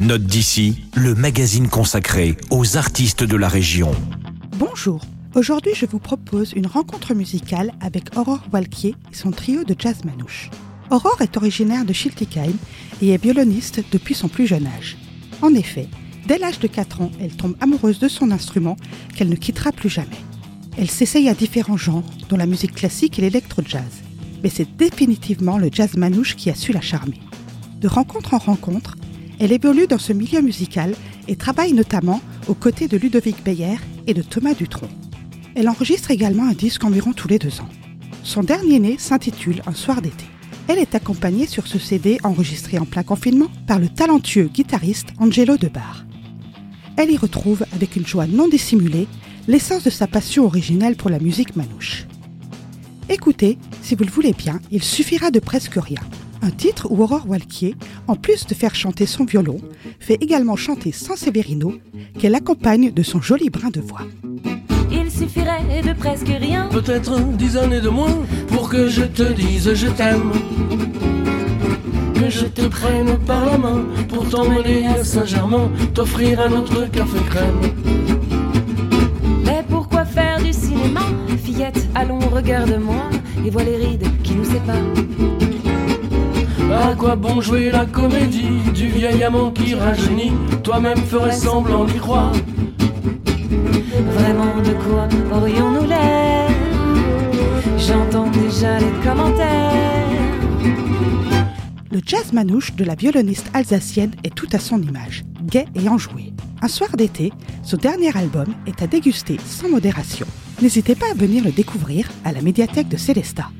Note d'ici, le magazine consacré aux artistes de la région. Bonjour. Aujourd'hui, je vous propose une rencontre musicale avec Aurore Walquier et son trio de jazz manouche. Aurore est originaire de Schiltigheim et est violoniste depuis son plus jeune âge. En effet, dès l'âge de 4 ans, elle tombe amoureuse de son instrument qu'elle ne quittera plus jamais. Elle s'essaye à différents genres, dont la musique classique et l'électro-jazz. Mais c'est définitivement le jazz manouche qui a su la charmer. De rencontre en rencontre, elle évolue dans ce milieu musical et travaille notamment aux côtés de Ludovic Beyer et de Thomas Dutronc. Elle enregistre également un disque environ tous les deux ans. Son dernier né s'intitule Un soir d'été. Elle est accompagnée sur ce CD enregistré en plein confinement par le talentueux guitariste Angelo Debar. Elle y retrouve avec une joie non dissimulée l'essence de sa passion originelle pour la musique manouche. Écoutez, si vous le voulez bien, il suffira de presque rien. Un titre où Aurore Walquier, en plus de faire chanter son violon, fait également chanter Severino, qu'elle accompagne de son joli brin de voix. Il suffirait de presque rien, peut-être dix années de moins, pour que je te dise je t'aime. Que je te prenne par la main pour t'emmener à Saint-Germain, t'offrir un autre café crème. allons, regarde-moi et vois les rides qui nous séparent. À quoi bon jouer la comédie du vieil amant qui rajeunit Toi-même ferais semblant d'y croire. Vraiment, de quoi aurions-nous l'air? J'entends déjà les commentaires. Le jazz manouche de la violoniste alsacienne est tout à son image, gai et enjoué. Un soir d'été, son dernier album est à déguster sans modération. N'hésitez pas à venir le découvrir à la médiathèque de Célestat.